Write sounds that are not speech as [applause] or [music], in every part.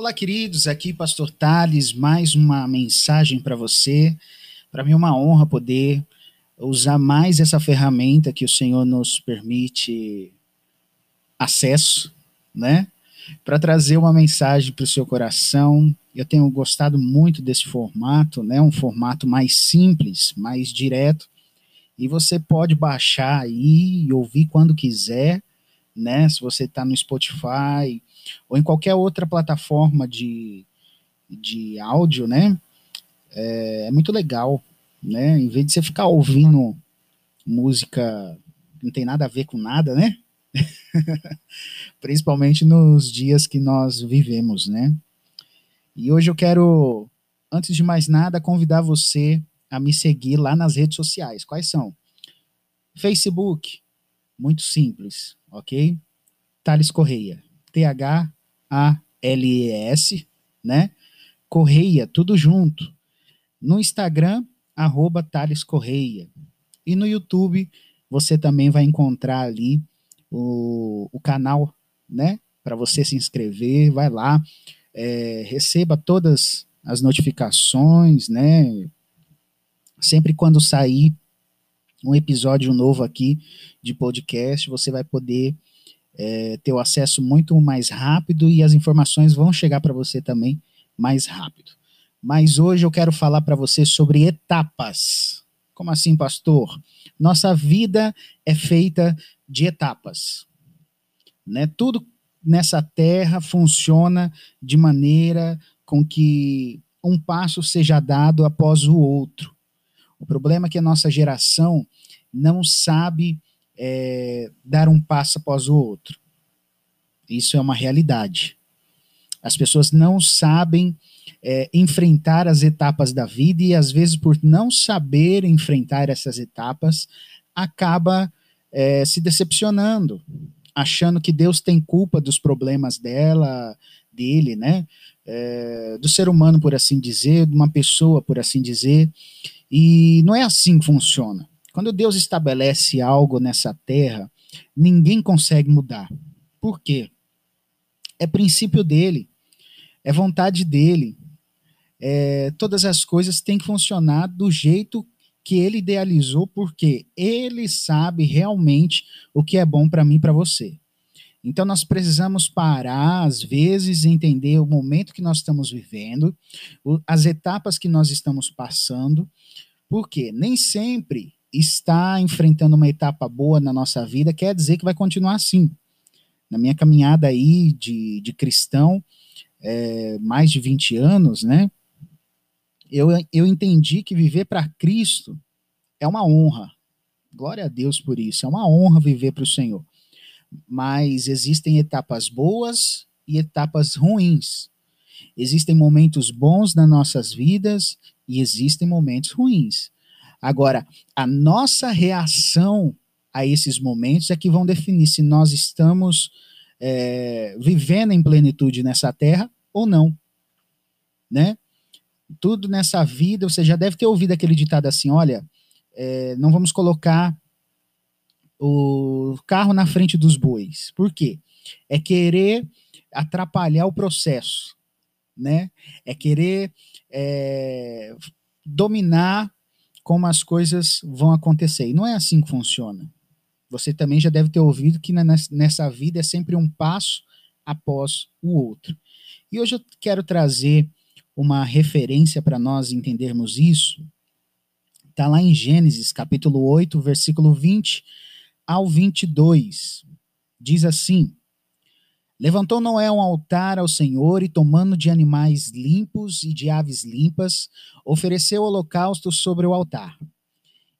Olá, queridos, aqui Pastor Tales, mais uma mensagem para você. Para mim é uma honra poder usar mais essa ferramenta que o Senhor nos permite acesso, né? Para trazer uma mensagem para o seu coração. Eu tenho gostado muito desse formato, né? Um formato mais simples, mais direto. E você pode baixar aí e ouvir quando quiser, né? Se você está no Spotify, ou em qualquer outra plataforma de, de áudio, né? É, é muito legal, né? Em vez de você ficar ouvindo música que não tem nada a ver com nada, né? [laughs] Principalmente nos dias que nós vivemos, né? E hoje eu quero, antes de mais nada, convidar você a me seguir lá nas redes sociais. Quais são? Facebook, muito simples, ok? Thales Correia. T-H-A-L-E-S, né? Correia, tudo junto. No Instagram, arroba Thales Correia. E no YouTube, você também vai encontrar ali o, o canal, né? Para você se inscrever, vai lá, é, receba todas as notificações, né? Sempre quando sair um episódio novo aqui de podcast, você vai poder é, ter o acesso muito mais rápido e as informações vão chegar para você também mais rápido. Mas hoje eu quero falar para você sobre etapas. Como assim, pastor? Nossa vida é feita de etapas. Né? Tudo nessa terra funciona de maneira com que um passo seja dado após o outro. O problema é que a nossa geração não sabe é, dar um passo após o outro. Isso é uma realidade. As pessoas não sabem é, enfrentar as etapas da vida e, às vezes, por não saber enfrentar essas etapas, acaba é, se decepcionando, achando que Deus tem culpa dos problemas dela, dele, né? É, do ser humano, por assim dizer, de uma pessoa, por assim dizer. E não é assim que funciona. Quando Deus estabelece algo nessa terra, ninguém consegue mudar. Por quê? É princípio dele, é vontade dele. É, todas as coisas têm que funcionar do jeito que ele idealizou, porque ele sabe realmente o que é bom para mim e para você. Então nós precisamos parar, às vezes, entender o momento que nós estamos vivendo, as etapas que nós estamos passando, porque nem sempre está enfrentando uma etapa boa na nossa vida quer dizer que vai continuar assim. Na minha caminhada aí de, de cristão, é, mais de 20 anos, né? Eu, eu entendi que viver para Cristo é uma honra. Glória a Deus por isso. É uma honra viver para o Senhor. Mas existem etapas boas e etapas ruins. Existem momentos bons nas nossas vidas e existem momentos ruins. Agora, a nossa reação a esses momentos é que vão definir se nós estamos é, vivendo em plenitude nessa terra ou não, né? Tudo nessa vida, você já deve ter ouvido aquele ditado assim, olha, é, não vamos colocar o carro na frente dos bois. Por quê? É querer atrapalhar o processo, né? É querer é, dominar como as coisas vão acontecer. E não é assim que funciona. Você também já deve ter ouvido que nessa vida é sempre um passo após o outro. E hoje eu quero trazer uma referência para nós entendermos isso. Está lá em Gênesis, capítulo 8, versículo 20 ao 22. Diz assim: Levantou Noé um altar ao Senhor e, tomando de animais limpos e de aves limpas, ofereceu holocausto sobre o altar.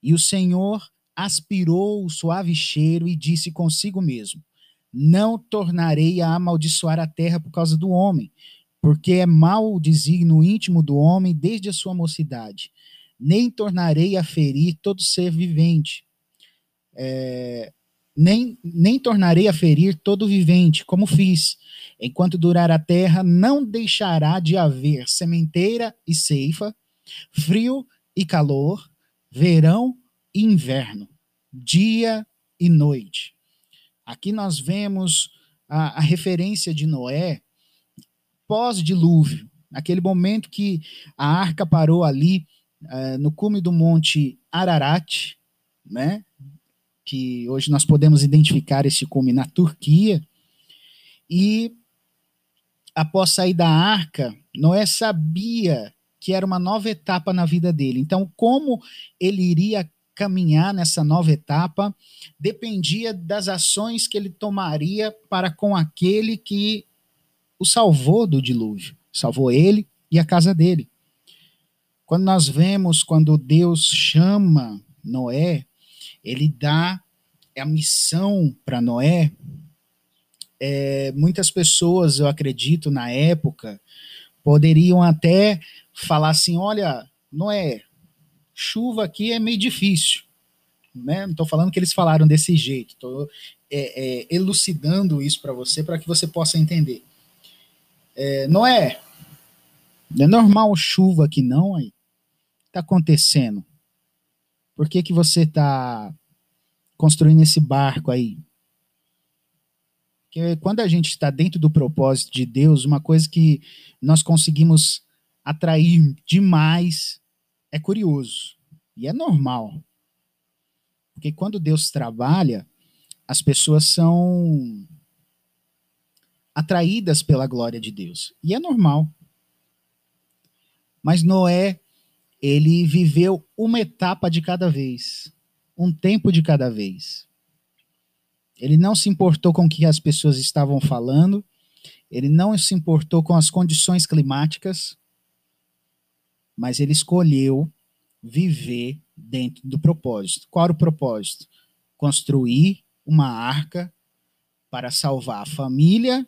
E o Senhor aspirou o suave cheiro e disse consigo mesmo: Não tornarei a amaldiçoar a terra por causa do homem, porque é mau o desígnio íntimo do homem desde a sua mocidade. Nem tornarei a ferir todo ser vivente. É, nem, nem tornarei a ferir todo vivente, como fiz. Enquanto durar a terra, não deixará de haver sementeira e ceifa, frio e calor, verão e inverno, dia e noite. Aqui nós vemos a, a referência de Noé pós-dilúvio, naquele momento que a arca parou ali uh, no cume do monte Ararat, né? Que hoje nós podemos identificar esse cume na Turquia. E após sair da arca, Noé sabia que era uma nova etapa na vida dele. Então, como ele iria caminhar nessa nova etapa dependia das ações que ele tomaria para com aquele que o salvou do dilúvio, salvou ele e a casa dele. Quando nós vemos quando Deus chama Noé, ele dá a missão para Noé. É, muitas pessoas, eu acredito, na época, poderiam até falar assim: olha, Noé, chuva aqui é meio difícil. Né? Não estou falando que eles falaram desse jeito, estou é, é, elucidando isso para você, para que você possa entender. É, não é, não é normal chuva aqui não, aí. Está acontecendo. Por que, que você está construindo esse barco aí? Porque quando a gente está dentro do propósito de Deus, uma coisa que nós conseguimos atrair demais é curioso e é normal. Porque quando Deus trabalha, as pessoas são atraídas pela glória de Deus. E é normal. Mas Noé, ele viveu uma etapa de cada vez, um tempo de cada vez. Ele não se importou com o que as pessoas estavam falando, ele não se importou com as condições climáticas, mas ele escolheu viver dentro do propósito. Qual era o propósito? Construir uma arca para salvar a família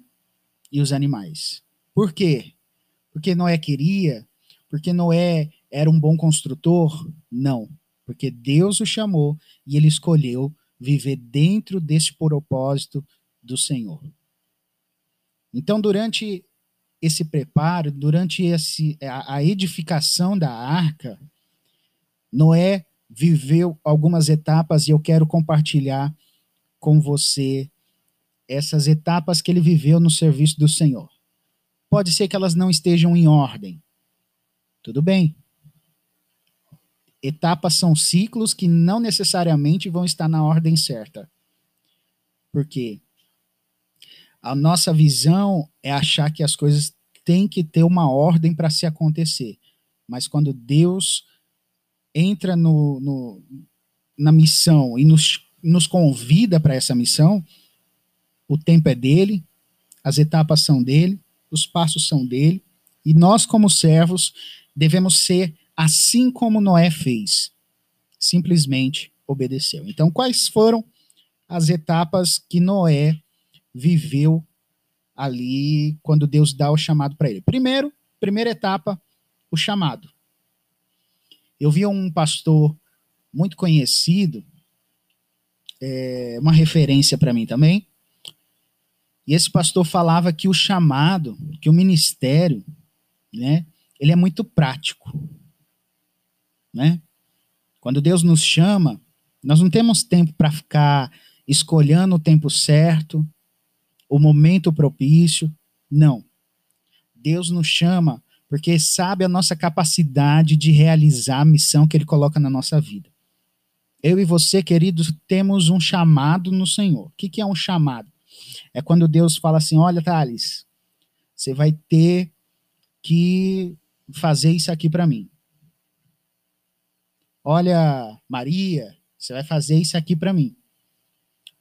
e os animais. Por quê? Porque Noé queria? Porque Noé era um bom construtor? Não. Porque Deus o chamou e ele escolheu viver dentro desse propósito do Senhor. Então, durante esse preparo, durante esse, a, a edificação da arca, Noé viveu algumas etapas e eu quero compartilhar com você essas etapas que ele viveu no serviço do Senhor. Pode ser que elas não estejam em ordem. Tudo bem. Etapas são ciclos que não necessariamente vão estar na ordem certa. Por quê? A nossa visão é achar que as coisas têm que ter uma ordem para se acontecer. Mas quando Deus entra no, no na missão e nos, nos convida para essa missão, o tempo é dele, as etapas são dele, os passos são dele, e nós, como servos, devemos ser assim como Noé fez. Simplesmente obedeceu. Então, quais foram as etapas que Noé viveu ali quando Deus dá o chamado para ele. Primeiro, primeira etapa, o chamado. Eu vi um pastor muito conhecido, é, uma referência para mim também. E esse pastor falava que o chamado, que o ministério, né, ele é muito prático, né? Quando Deus nos chama, nós não temos tempo para ficar escolhendo o tempo certo, o momento propício. Não. Deus nos chama porque sabe a nossa capacidade de realizar a missão que Ele coloca na nossa vida. Eu e você, queridos, temos um chamado no Senhor. O que, que é um chamado? É quando Deus fala assim: olha, Thales, você vai ter que fazer isso aqui para mim. Olha, Maria, você vai fazer isso aqui para mim.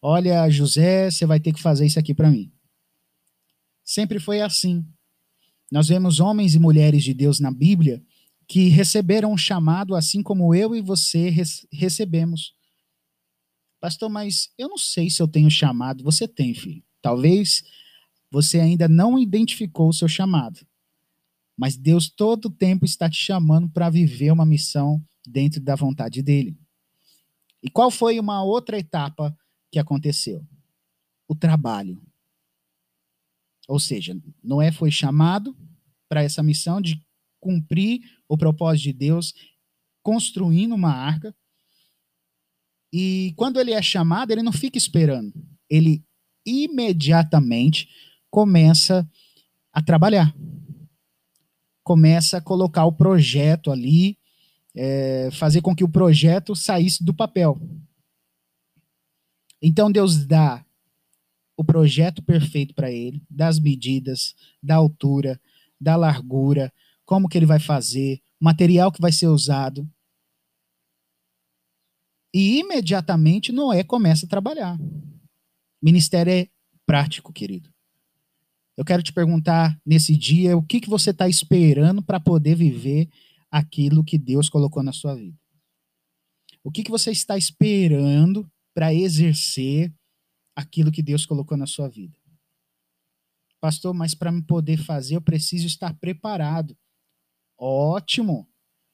Olha, José, você vai ter que fazer isso aqui para mim. Sempre foi assim. Nós vemos homens e mulheres de Deus na Bíblia que receberam um chamado assim como eu e você recebemos. Pastor, mas eu não sei se eu tenho chamado. Você tem, filho. Talvez você ainda não identificou o seu chamado. Mas Deus todo o tempo está te chamando para viver uma missão dentro da vontade dele. E qual foi uma outra etapa que aconteceu? O trabalho. Ou seja, Noé foi chamado para essa missão de cumprir o propósito de Deus, construindo uma arca. E quando ele é chamado, ele não fica esperando. Ele imediatamente começa a trabalhar. começa a colocar o projeto ali, é, fazer com que o projeto saísse do papel. Então Deus dá o projeto perfeito para ele, das medidas, da altura, da largura, como que ele vai fazer, material que vai ser usado. E imediatamente Noé começa a trabalhar. Ministério é prático, querido. Eu quero te perguntar nesse dia o que, que você está esperando para poder viver aquilo que Deus colocou na sua vida. O que, que você está esperando para exercer aquilo que Deus colocou na sua vida? Pastor, mas para me poder fazer, eu preciso estar preparado. Ótimo!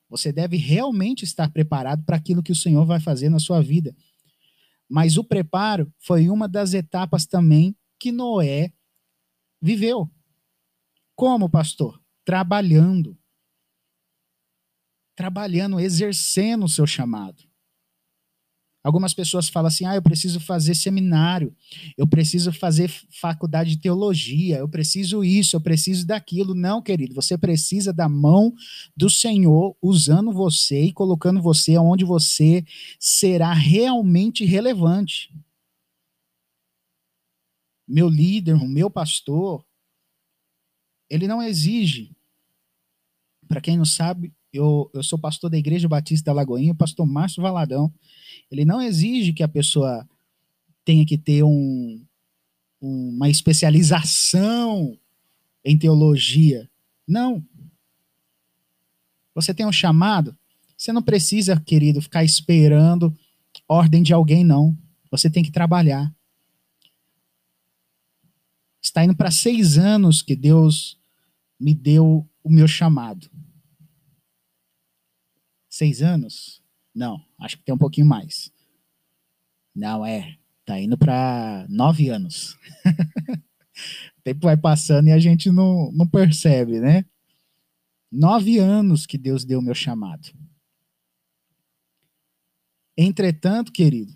Você deve realmente estar preparado para aquilo que o Senhor vai fazer na sua vida. Mas o preparo foi uma das etapas também que Noé viveu. Como, pastor? Trabalhando. Trabalhando, exercendo o seu chamado. Algumas pessoas falam assim: ah, eu preciso fazer seminário, eu preciso fazer faculdade de teologia, eu preciso isso, eu preciso daquilo. Não, querido, você precisa da mão do Senhor usando você e colocando você onde você será realmente relevante. Meu líder, o meu pastor, ele não exige. Para quem não sabe, eu, eu sou pastor da Igreja Batista da Lagoinha, pastor Márcio Valadão. Ele não exige que a pessoa tenha que ter um, uma especialização em teologia. Não. Você tem um chamado, você não precisa, querido, ficar esperando ordem de alguém, não. Você tem que trabalhar. Está indo para seis anos que Deus me deu o meu chamado. Seis anos? Não, acho que tem um pouquinho mais. Não, é. Tá indo para nove anos. [laughs] o tempo vai passando e a gente não, não percebe, né? Nove anos que Deus deu o meu chamado. Entretanto, querido,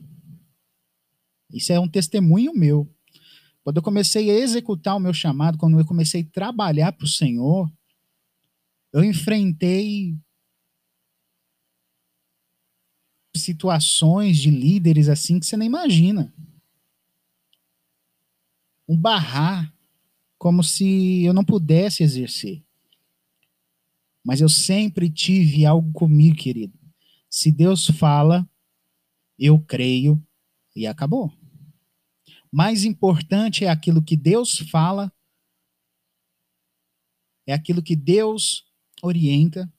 isso é um testemunho meu. Quando eu comecei a executar o meu chamado, quando eu comecei a trabalhar para o Senhor, eu enfrentei situações de líderes assim que você nem imagina. Um barrar como se eu não pudesse exercer. Mas eu sempre tive algo comigo, querido. Se Deus fala, eu creio e acabou. Mais importante é aquilo que Deus fala, é aquilo que Deus orienta,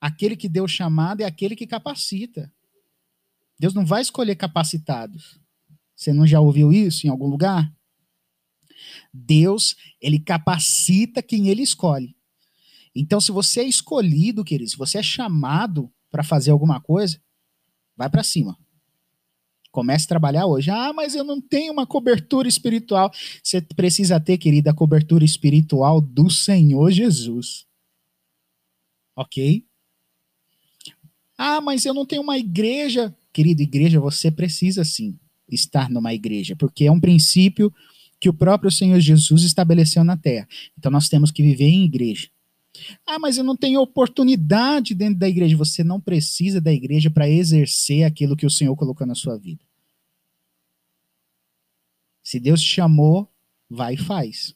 aquele que deu chamada é aquele que capacita. Deus não vai escolher capacitados. Você não já ouviu isso em algum lugar? Deus, ele capacita quem ele escolhe. Então, se você é escolhido, querido, se você é chamado para fazer alguma coisa, vai para cima. Comece a trabalhar hoje. Ah, mas eu não tenho uma cobertura espiritual. Você precisa ter, querida, a cobertura espiritual do Senhor Jesus. Ok? Ah, mas eu não tenho uma igreja. Querida igreja, você precisa sim estar numa igreja, porque é um princípio que o próprio Senhor Jesus estabeleceu na terra. Então nós temos que viver em igreja. Ah, mas eu não tenho oportunidade dentro da igreja. Você não precisa da igreja para exercer aquilo que o Senhor colocou na sua vida. Se Deus te chamou, vai e faz.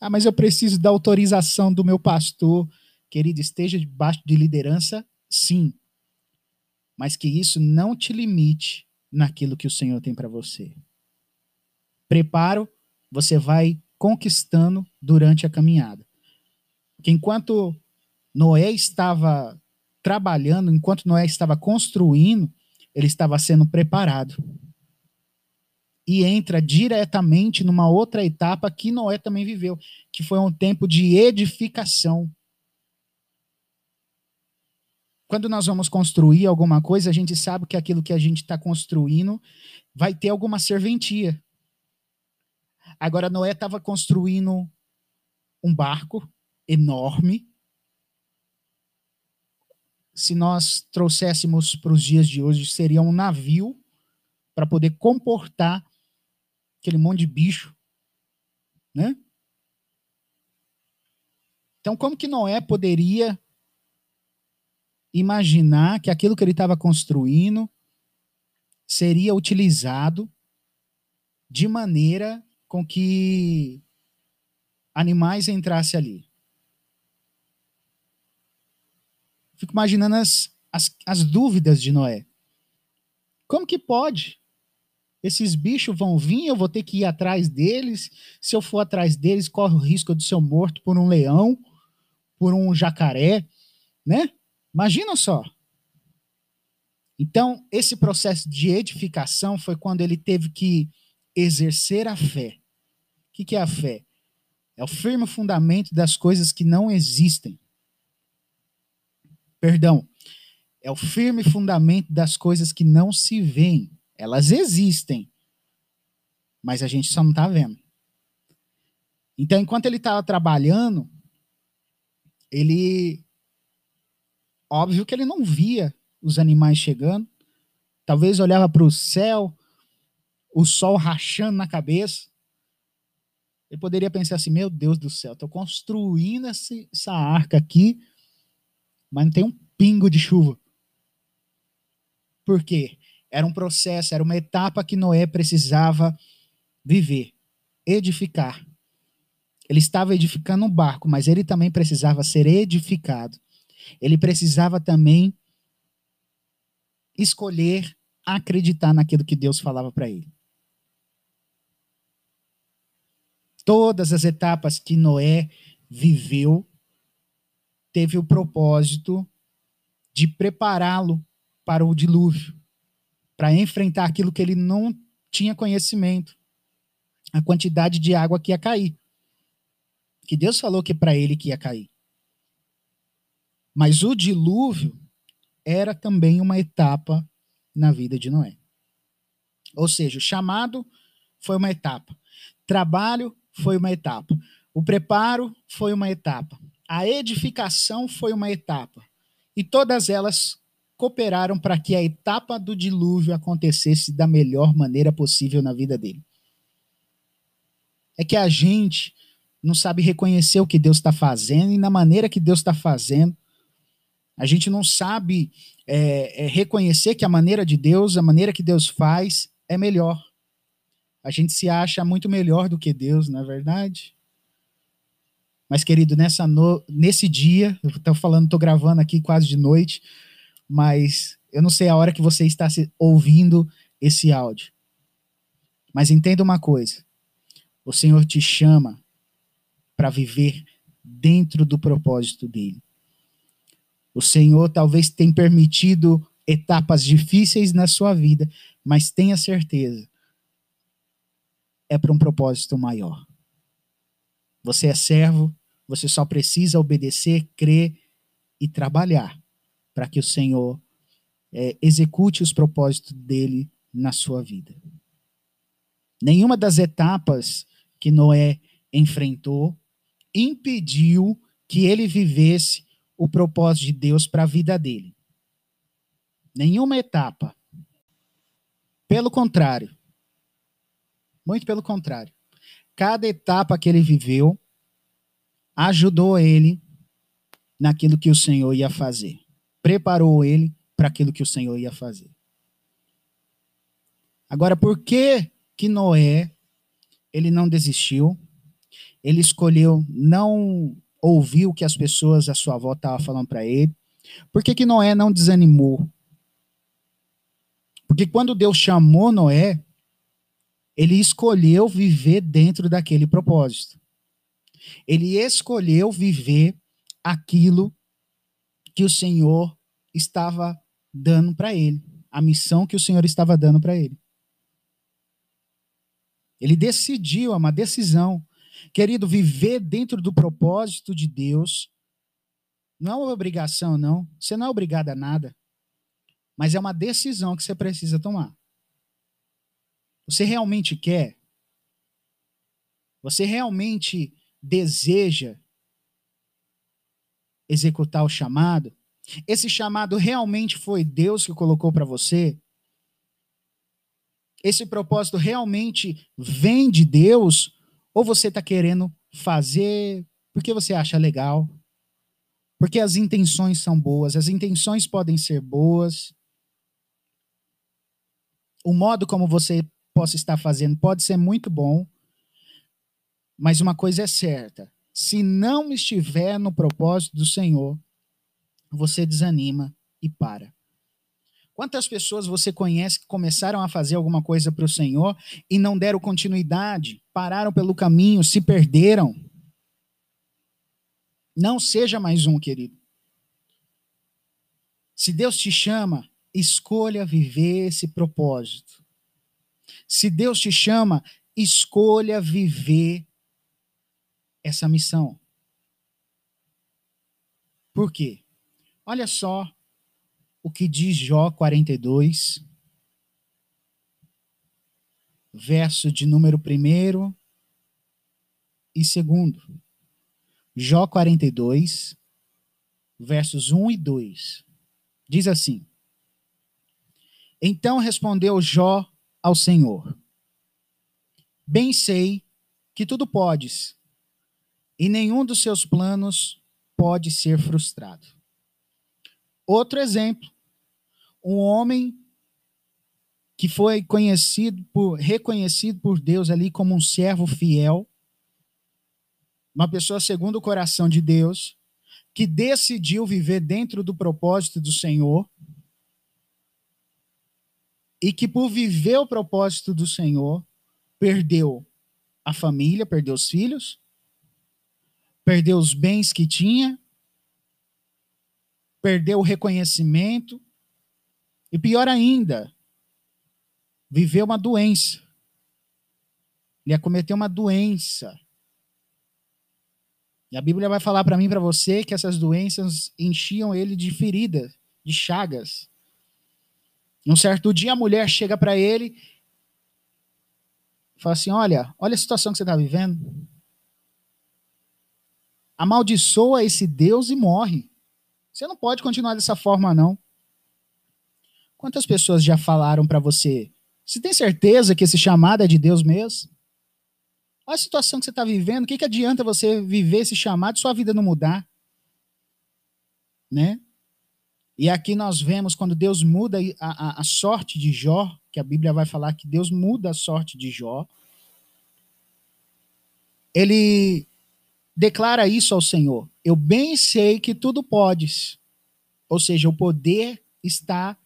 Ah, mas eu preciso da autorização do meu pastor. Querido, esteja debaixo de liderança, sim. Mas que isso não te limite naquilo que o Senhor tem para você. Preparo, você vai conquistando durante a caminhada que enquanto Noé estava trabalhando, enquanto Noé estava construindo, ele estava sendo preparado. E entra diretamente numa outra etapa que Noé também viveu, que foi um tempo de edificação. Quando nós vamos construir alguma coisa, a gente sabe que aquilo que a gente está construindo vai ter alguma serventia. Agora, Noé estava construindo um barco, enorme. Se nós trouxéssemos para os dias de hoje, seria um navio para poder comportar aquele monte de bicho, né? Então, como que Noé poderia imaginar que aquilo que ele estava construindo seria utilizado de maneira com que animais entrassem ali? Fico imaginando as, as, as dúvidas de Noé. Como que pode? Esses bichos vão vir, eu vou ter que ir atrás deles. Se eu for atrás deles, corre o risco de ser morto por um leão, por um jacaré, né? Imagina só. Então, esse processo de edificação foi quando ele teve que exercer a fé. O que, é a fé? É o firme fundamento das coisas que não existem. Perdão. É o firme fundamento das coisas que não se veem. Elas existem, mas a gente só não está vendo. Então, enquanto ele estava trabalhando, ele. Óbvio que ele não via os animais chegando. Talvez olhava para o céu, o sol rachando na cabeça. Ele poderia pensar assim: meu Deus do céu, estou construindo essa arca aqui, mas não tem um pingo de chuva. Por quê? Era um processo, era uma etapa que Noé precisava viver, edificar. Ele estava edificando um barco, mas ele também precisava ser edificado. Ele precisava também escolher acreditar naquilo que Deus falava para ele. Todas as etapas que Noé viveu teve o propósito de prepará-lo para o dilúvio para enfrentar aquilo que ele não tinha conhecimento, a quantidade de água que ia cair. Que Deus falou que para ele que ia cair. Mas o dilúvio era também uma etapa na vida de Noé. Ou seja, o chamado foi uma etapa, trabalho foi uma etapa, o preparo foi uma etapa, a edificação foi uma etapa. E todas elas cooperaram para que a etapa do dilúvio acontecesse da melhor maneira possível na vida dele. É que a gente não sabe reconhecer o que Deus está fazendo e na maneira que Deus está fazendo. A gente não sabe é, é, reconhecer que a maneira de Deus, a maneira que Deus faz, é melhor. A gente se acha muito melhor do que Deus, não é verdade? Mas, querido, nessa no... nesse dia, eu estou falando, estou gravando aqui quase de noite, mas eu não sei a hora que você está ouvindo esse áudio. Mas entenda uma coisa: o Senhor te chama para viver dentro do propósito dele. O Senhor talvez tenha permitido etapas difíceis na sua vida, mas tenha certeza, é para um propósito maior. Você é servo, você só precisa obedecer, crer e trabalhar para que o Senhor é, execute os propósitos dele na sua vida. Nenhuma das etapas que Noé enfrentou impediu que ele vivesse o propósito de Deus para a vida dele. Nenhuma etapa. Pelo contrário. Muito pelo contrário. Cada etapa que ele viveu ajudou ele naquilo que o Senhor ia fazer preparou ele para aquilo que o Senhor ia fazer. Agora, por que que Noé ele não desistiu? Ele escolheu não ouvir o que as pessoas à sua volta estavam falando para ele. Por que, que Noé não desanimou? Porque quando Deus chamou Noé, ele escolheu viver dentro daquele propósito. Ele escolheu viver aquilo que o Senhor estava dando para ele, a missão que o Senhor estava dando para ele. Ele decidiu, é uma decisão. Querido, viver dentro do propósito de Deus não é uma obrigação, não. Você não é obrigado a nada. Mas é uma decisão que você precisa tomar. Você realmente quer? Você realmente deseja executar o chamado? Esse chamado realmente foi Deus que colocou para você? Esse propósito realmente vem de Deus? Ou você está querendo fazer porque você acha legal, porque as intenções são boas, as intenções podem ser boas, o modo como você possa estar fazendo pode ser muito bom, mas uma coisa é certa: se não estiver no propósito do Senhor, você desanima e para. Quantas pessoas você conhece que começaram a fazer alguma coisa para o Senhor e não deram continuidade, pararam pelo caminho, se perderam? Não seja mais um, querido. Se Deus te chama, escolha viver esse propósito. Se Deus te chama, escolha viver essa missão. Por quê? Olha só o que diz Jó 42, verso de número 1 e 2. Jó 42, versos 1 e 2. Diz assim: Então respondeu Jó ao Senhor: Bem sei que tudo podes, e nenhum dos seus planos pode ser frustrado. Outro exemplo um homem que foi conhecido por, reconhecido por Deus ali como um servo fiel, uma pessoa segundo o coração de Deus, que decidiu viver dentro do propósito do Senhor, e que por viver o propósito do Senhor, perdeu a família, perdeu os filhos, perdeu os bens que tinha, perdeu o reconhecimento, e pior ainda, viveu uma doença. Ele acometeu uma doença. E a Bíblia vai falar para mim para você que essas doenças enchiam ele de feridas, de chagas. Um certo dia a mulher chega para ele e fala assim: Olha, olha a situação que você está vivendo. Amaldiçoa esse Deus e morre. Você não pode continuar dessa forma, não. Quantas pessoas já falaram para você? Você tem certeza que esse chamado é de Deus mesmo? Olha a situação que você está vivendo. O que, que adianta você viver esse chamado e sua vida não mudar? Né? E aqui nós vemos quando Deus muda a, a, a sorte de Jó, que a Bíblia vai falar que Deus muda a sorte de Jó. Ele declara isso ao Senhor. Eu bem sei que tudo podes. Ou seja, o poder está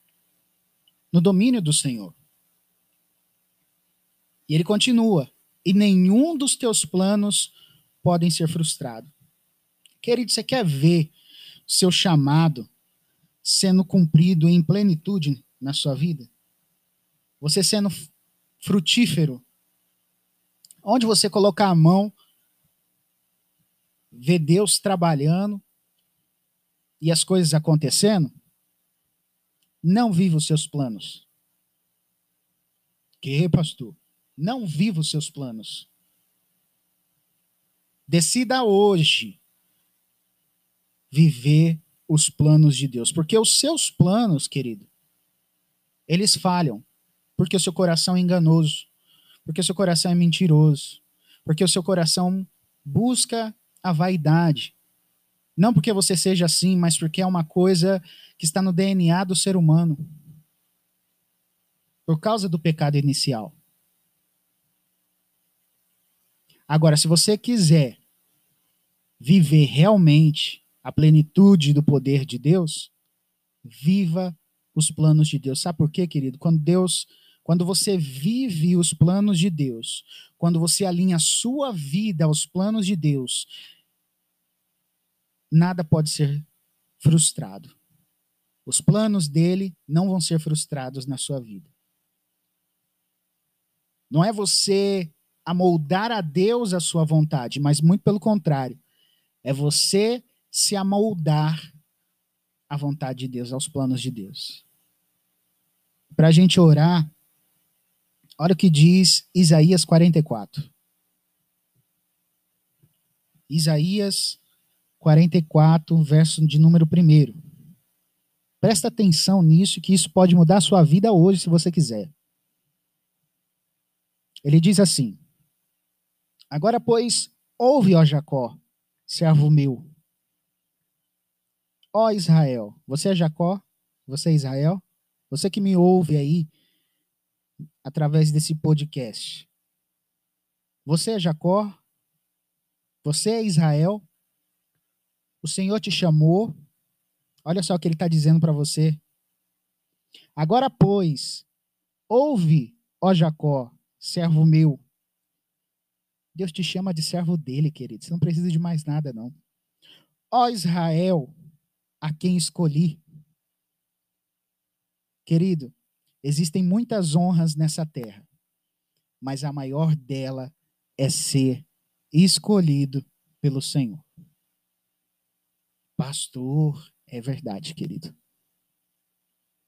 no domínio do Senhor. E ele continua: e nenhum dos teus planos podem ser frustrados. Querido, você quer ver seu chamado sendo cumprido em plenitude na sua vida? Você sendo frutífero? Onde você colocar a mão, ver Deus trabalhando e as coisas acontecendo? Não viva os seus planos. Que, pastor? Não viva os seus planos. Decida hoje viver os planos de Deus, porque os seus planos, querido, eles falham, porque o seu coração é enganoso, porque o seu coração é mentiroso, porque o seu coração busca a vaidade. Não porque você seja assim, mas porque é uma coisa que está no DNA do ser humano. Por causa do pecado inicial. Agora, se você quiser viver realmente a plenitude do poder de Deus, viva os planos de Deus. Sabe por quê, querido? Quando Deus, quando você vive os planos de Deus, quando você alinha a sua vida aos planos de Deus, nada pode ser frustrado. Os planos dele não vão ser frustrados na sua vida. Não é você amoldar a Deus a sua vontade, mas muito pelo contrário. É você se amoldar à vontade de Deus, aos planos de Deus. Para a gente orar, olha o que diz Isaías 44. Isaías 44, verso de número 1. Presta atenção nisso, que isso pode mudar a sua vida hoje, se você quiser. Ele diz assim: Agora, pois, ouve, ó Jacó, servo meu. Ó Israel, você é Jacó? Você é Israel? Você que me ouve aí através desse podcast. Você é Jacó? Você é Israel? O Senhor te chamou. Olha só o que ele está dizendo para você. Agora, pois, ouve, ó Jacó, servo meu. Deus te chama de servo dele, querido. Você não precisa de mais nada, não. Ó Israel, a quem escolhi. Querido, existem muitas honras nessa terra, mas a maior dela é ser escolhido pelo Senhor. Pastor, é verdade, querido.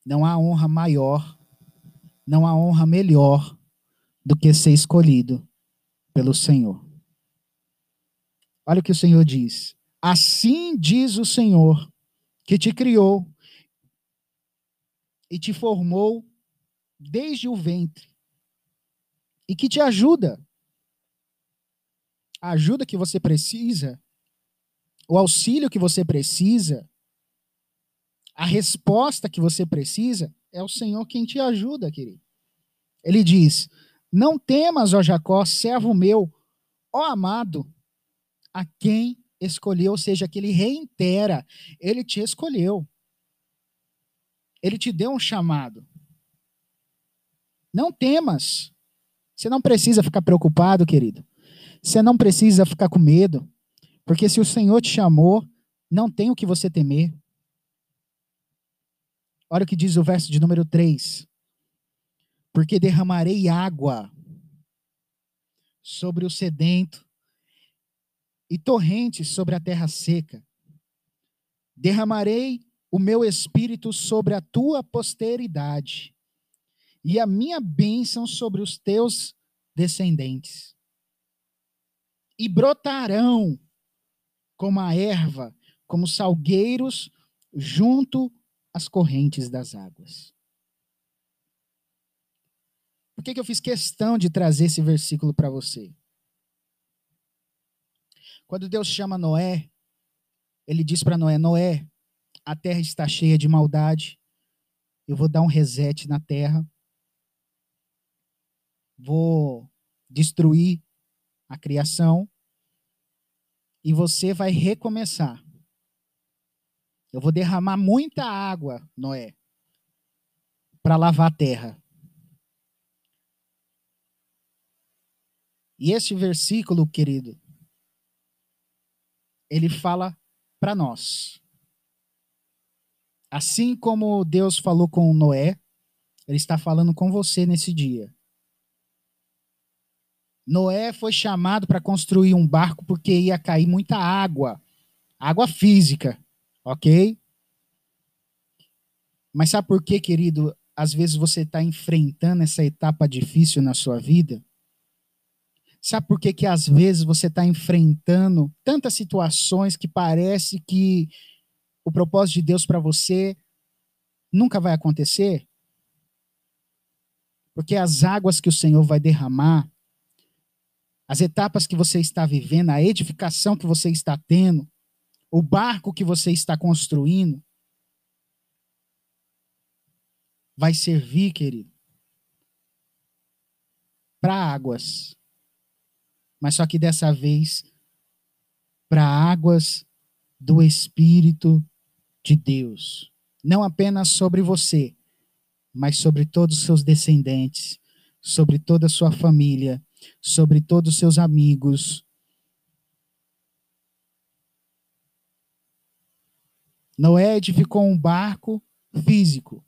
Não há honra maior, não há honra melhor do que ser escolhido pelo Senhor. Olha o que o Senhor diz. Assim diz o Senhor, que te criou e te formou desde o ventre e que te ajuda. A ajuda que você precisa, o auxílio que você precisa, a resposta que você precisa, é o Senhor quem te ajuda, querido. Ele diz: Não temas, ó Jacó, servo meu, ó amado, a quem escolheu, ou seja, que ele reitera, ele te escolheu. Ele te deu um chamado. Não temas. Você não precisa ficar preocupado, querido. Você não precisa ficar com medo. Porque se o Senhor te chamou, não tem o que você temer. Olha o que diz o verso de número 3. Porque derramarei água sobre o sedento e torrentes sobre a terra seca. Derramarei o meu espírito sobre a tua posteridade e a minha bênção sobre os teus descendentes. E brotarão como a erva, como salgueiros junto às correntes das águas. Por que, que eu fiz questão de trazer esse versículo para você? Quando Deus chama Noé, ele diz para Noé: Noé, a terra está cheia de maldade, eu vou dar um reset na terra, vou destruir a criação e você vai recomeçar. Eu vou derramar muita água, Noé, para lavar a terra. E esse versículo, querido, ele fala para nós. Assim como Deus falou com Noé, ele está falando com você nesse dia. Noé foi chamado para construir um barco porque ia cair muita água, água física, ok? Mas sabe por que, querido? Às vezes você está enfrentando essa etapa difícil na sua vida. Sabe por que, que às vezes você está enfrentando tantas situações que parece que o propósito de Deus para você nunca vai acontecer? Porque as águas que o Senhor vai derramar as etapas que você está vivendo, a edificação que você está tendo, o barco que você está construindo, vai servir, querido, para águas. Mas só que dessa vez, para águas do Espírito de Deus. Não apenas sobre você, mas sobre todos os seus descendentes, sobre toda a sua família sobre todos os seus amigos. Noé edificou um barco físico,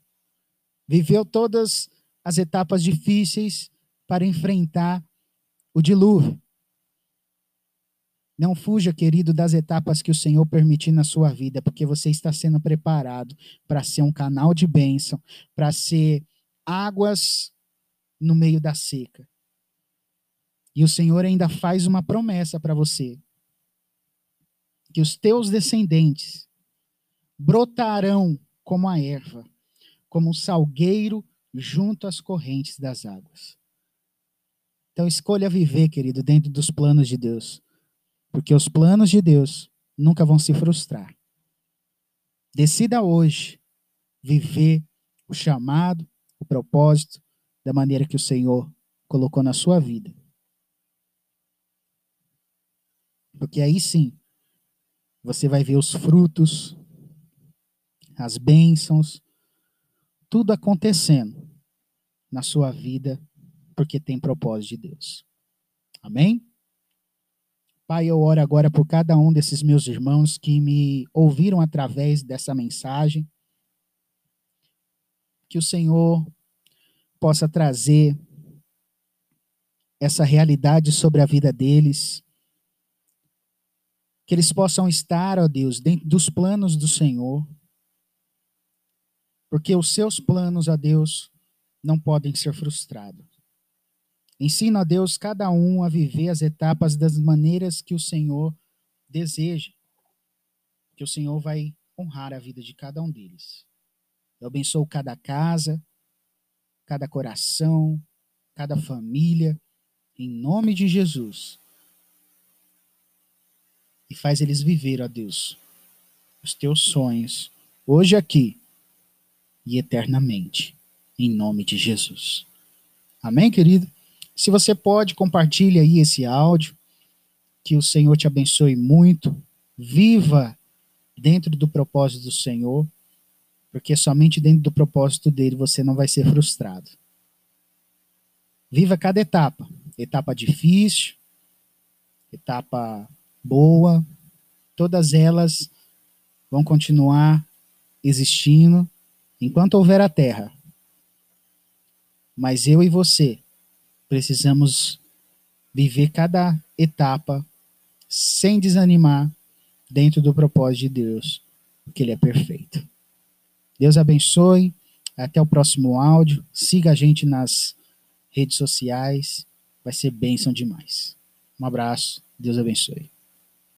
viveu todas as etapas difíceis para enfrentar o dilúvio. Não fuja, querido, das etapas que o Senhor permitir na sua vida, porque você está sendo preparado para ser um canal de bênção, para ser águas no meio da seca. E o Senhor ainda faz uma promessa para você: que os teus descendentes brotarão como a erva, como um salgueiro junto às correntes das águas. Então escolha viver, querido, dentro dos planos de Deus. Porque os planos de Deus nunca vão se frustrar. Decida hoje viver o chamado, o propósito da maneira que o Senhor colocou na sua vida. Porque aí sim, você vai ver os frutos, as bênçãos, tudo acontecendo na sua vida, porque tem propósito de Deus. Amém? Pai, eu oro agora por cada um desses meus irmãos que me ouviram através dessa mensagem. Que o Senhor possa trazer essa realidade sobre a vida deles. Que eles possam estar, ó Deus, dentro dos planos do Senhor. Porque os seus planos, ó Deus, não podem ser frustrados. Ensina a Deus cada um a viver as etapas das maneiras que o Senhor deseja. Que o Senhor vai honrar a vida de cada um deles. Eu abençoo cada casa, cada coração, cada família, em nome de Jesus. E faz eles viver, ó Deus, os teus sonhos, hoje aqui e eternamente, em nome de Jesus. Amém, querido? Se você pode, compartilhe aí esse áudio. Que o Senhor te abençoe muito. Viva dentro do propósito do Senhor, porque somente dentro do propósito dele você não vai ser frustrado. Viva cada etapa, etapa difícil, etapa boa, todas elas vão continuar existindo enquanto houver a terra. Mas eu e você precisamos viver cada etapa sem desanimar dentro do propósito de Deus, porque Ele é perfeito. Deus abençoe. Até o próximo áudio. Siga a gente nas redes sociais. Vai ser bênção demais. Um abraço. Deus abençoe.